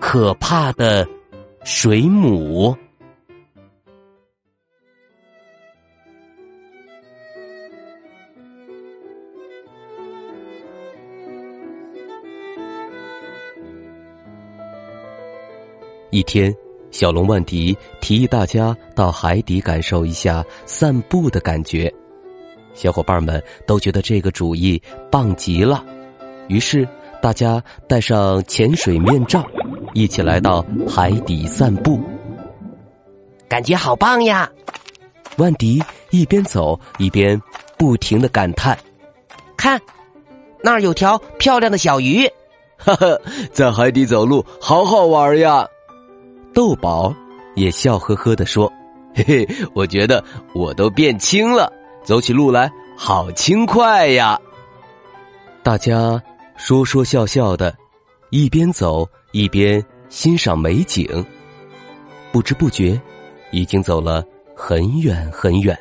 可怕的水母。一天，小龙万迪提议大家到海底感受一下散步的感觉。小伙伴们都觉得这个主意棒极了，于是大家戴上潜水面罩，一起来到海底散步。感觉好棒呀！万迪一边走一边不停的感叹：“看，那儿有条漂亮的小鱼。”哈哈，在海底走路好好玩呀！豆宝也笑呵呵的说：“嘿嘿，我觉得我都变轻了，走起路来好轻快呀！”大家说说笑笑的，一边走一边欣赏美景。不知不觉，已经走了很远很远，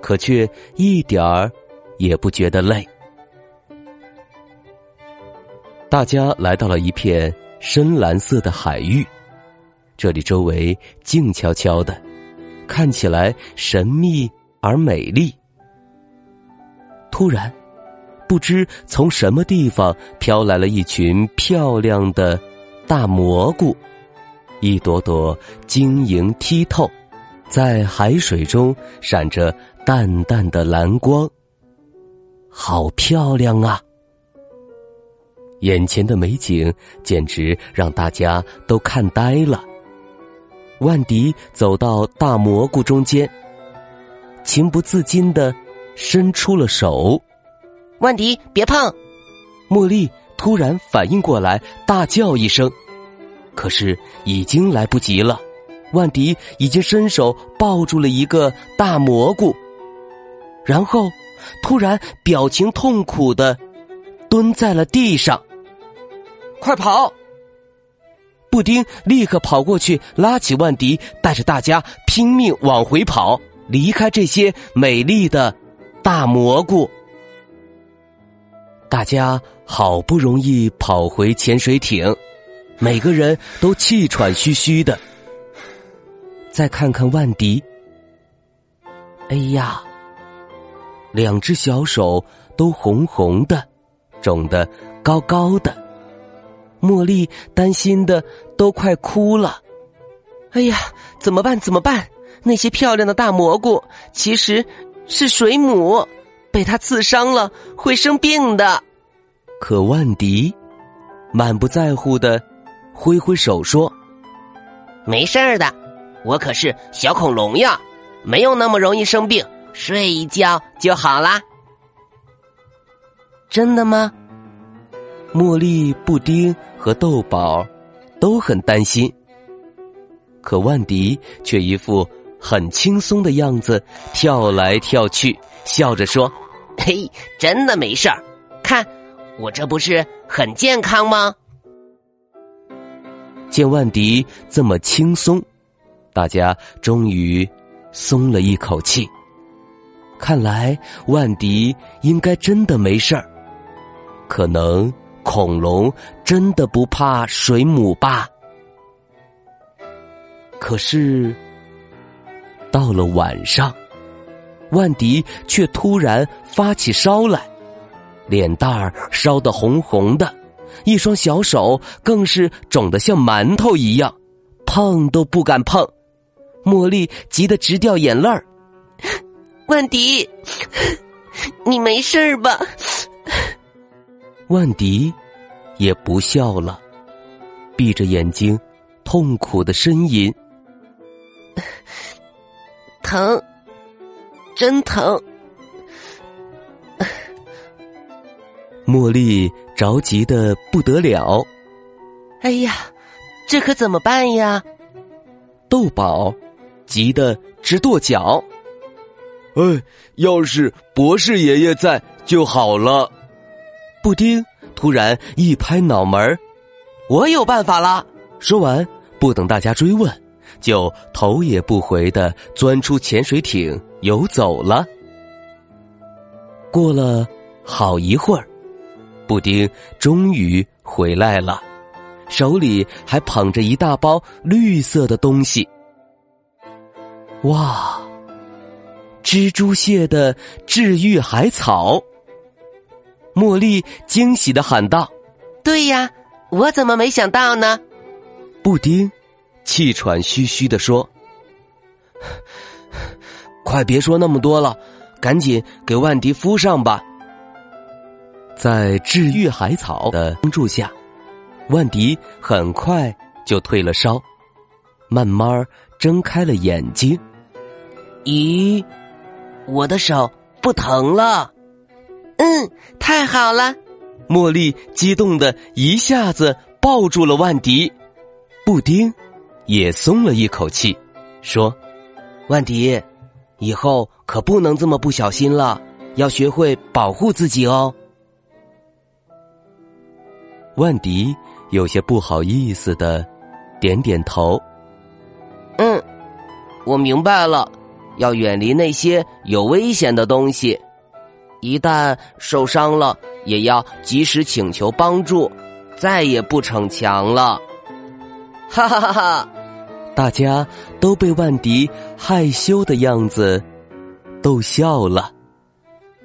可却一点儿也不觉得累。大家来到了一片深蓝色的海域。这里周围静悄悄的，看起来神秘而美丽。突然，不知从什么地方飘来了一群漂亮的大蘑菇，一朵朵晶莹剔透，在海水中闪着淡淡的蓝光，好漂亮啊！眼前的美景简直让大家都看呆了。万迪走到大蘑菇中间，情不自禁的伸出了手。万迪，别碰！茉莉突然反应过来，大叫一声，可是已经来不及了。万迪已经伸手抱住了一个大蘑菇，然后突然表情痛苦的蹲在了地上。快跑！布丁立刻跑过去，拉起万迪，带着大家拼命往回跑，离开这些美丽的大蘑菇。大家好不容易跑回潜水艇，每个人都气喘吁吁的。再看看万迪，哎呀，两只小手都红红的，肿得高高的。茉莉担心的都快哭了，哎呀，怎么办？怎么办？那些漂亮的大蘑菇其实是水母，被它刺伤了会生病的。可万迪满不在乎的挥挥手说：“没事儿的，我可是小恐龙呀，没有那么容易生病，睡一觉就好啦。”真的吗？茉莉、布丁和豆宝都很担心，可万迪却一副很轻松的样子，跳来跳去，笑着说：“嘿，真的没事儿，看我这不是很健康吗？”见万迪这么轻松，大家终于松了一口气。看来万迪应该真的没事儿，可能。恐龙真的不怕水母吧？可是到了晚上，万迪却突然发起烧来，脸蛋儿烧得红红的，一双小手更是肿得像馒头一样，碰都不敢碰。茉莉急得直掉眼泪儿。万迪，你没事吧？万迪也不笑了，闭着眼睛，痛苦的呻吟：“ 疼，真疼！” 茉莉着急的不得了。哎呀，这可怎么办呀？豆宝急得直跺脚。哎，要是博士爷爷在就好了。布丁突然一拍脑门我有办法了！”说完，不等大家追问，就头也不回的钻出潜水艇游走了。过了好一会儿，布丁终于回来了，手里还捧着一大包绿色的东西。哇！蜘蛛蟹的治愈海草，茉莉惊喜的喊道：“对呀，我怎么没想到呢？”布丁气喘吁吁的说：“快别说那么多了，赶紧给万迪敷上吧。”在治愈海草的帮助下，万迪很快就退了烧，慢慢睁开了眼睛。咦？我的手不疼了，嗯，太好了！茉莉激动的一下子抱住了万迪，布丁也松了一口气，说：“万迪，以后可不能这么不小心了，要学会保护自己哦。”万迪有些不好意思的点点头：“嗯，我明白了。”要远离那些有危险的东西，一旦受伤了，也要及时请求帮助，再也不逞强了。哈哈哈哈！大家都被万迪害羞的样子逗笑了。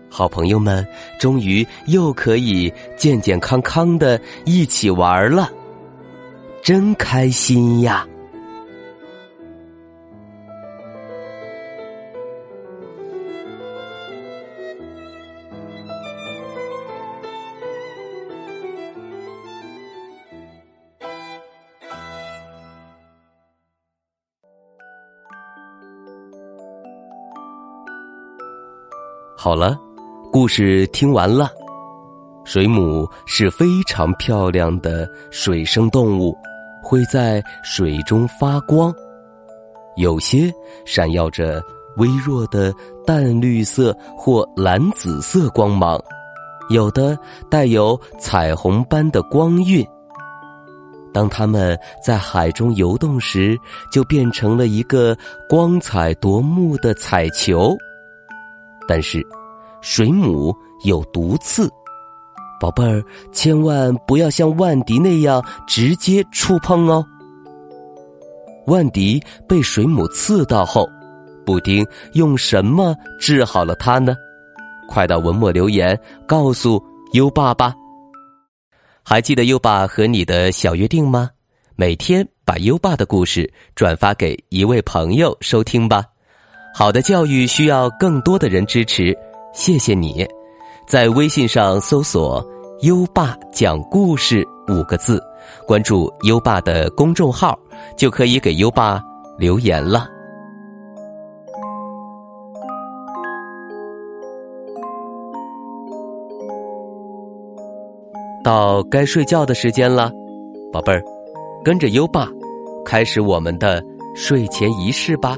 好朋友们终于又可以健健康康的一起玩了，真开心呀！好了，故事听完了。水母是非常漂亮的水生动物，会在水中发光，有些闪耀着微弱的淡绿色或蓝紫色光芒，有的带有彩虹般的光晕。当它们在海中游动时，就变成了一个光彩夺目的彩球。但是，水母有毒刺，宝贝儿，千万不要像万迪那样直接触碰哦。万迪被水母刺到后，布丁用什么治好了他呢？快到文末留言告诉优爸吧。还记得优爸和你的小约定吗？每天把优爸的故事转发给一位朋友收听吧。好的教育需要更多的人支持，谢谢你，在微信上搜索“优爸讲故事”五个字，关注优爸的公众号，就可以给优爸留言了。到该睡觉的时间了，宝贝儿，跟着优爸，开始我们的睡前仪式吧。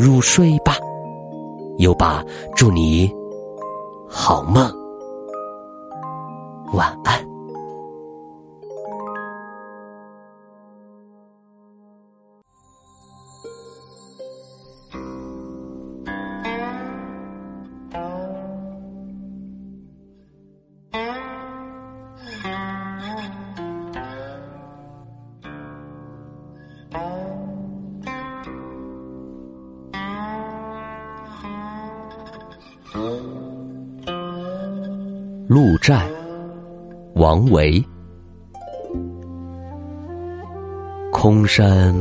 入睡吧，优爸，祝你好梦，晚安。鹿柴王维空山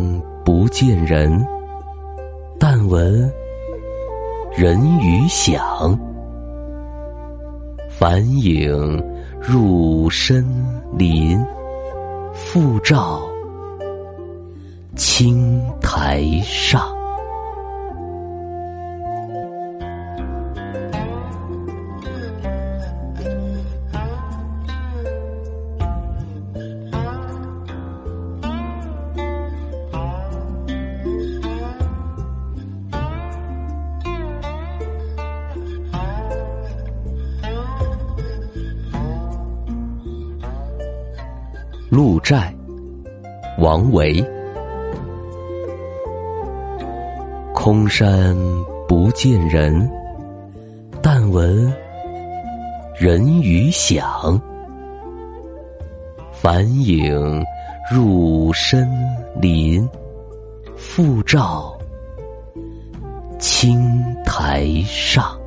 不见人，但闻人语响。返影入深林，复照青苔上。鹿柴，王维。空山不见人，但闻人语响。返影入深林，复照青苔上。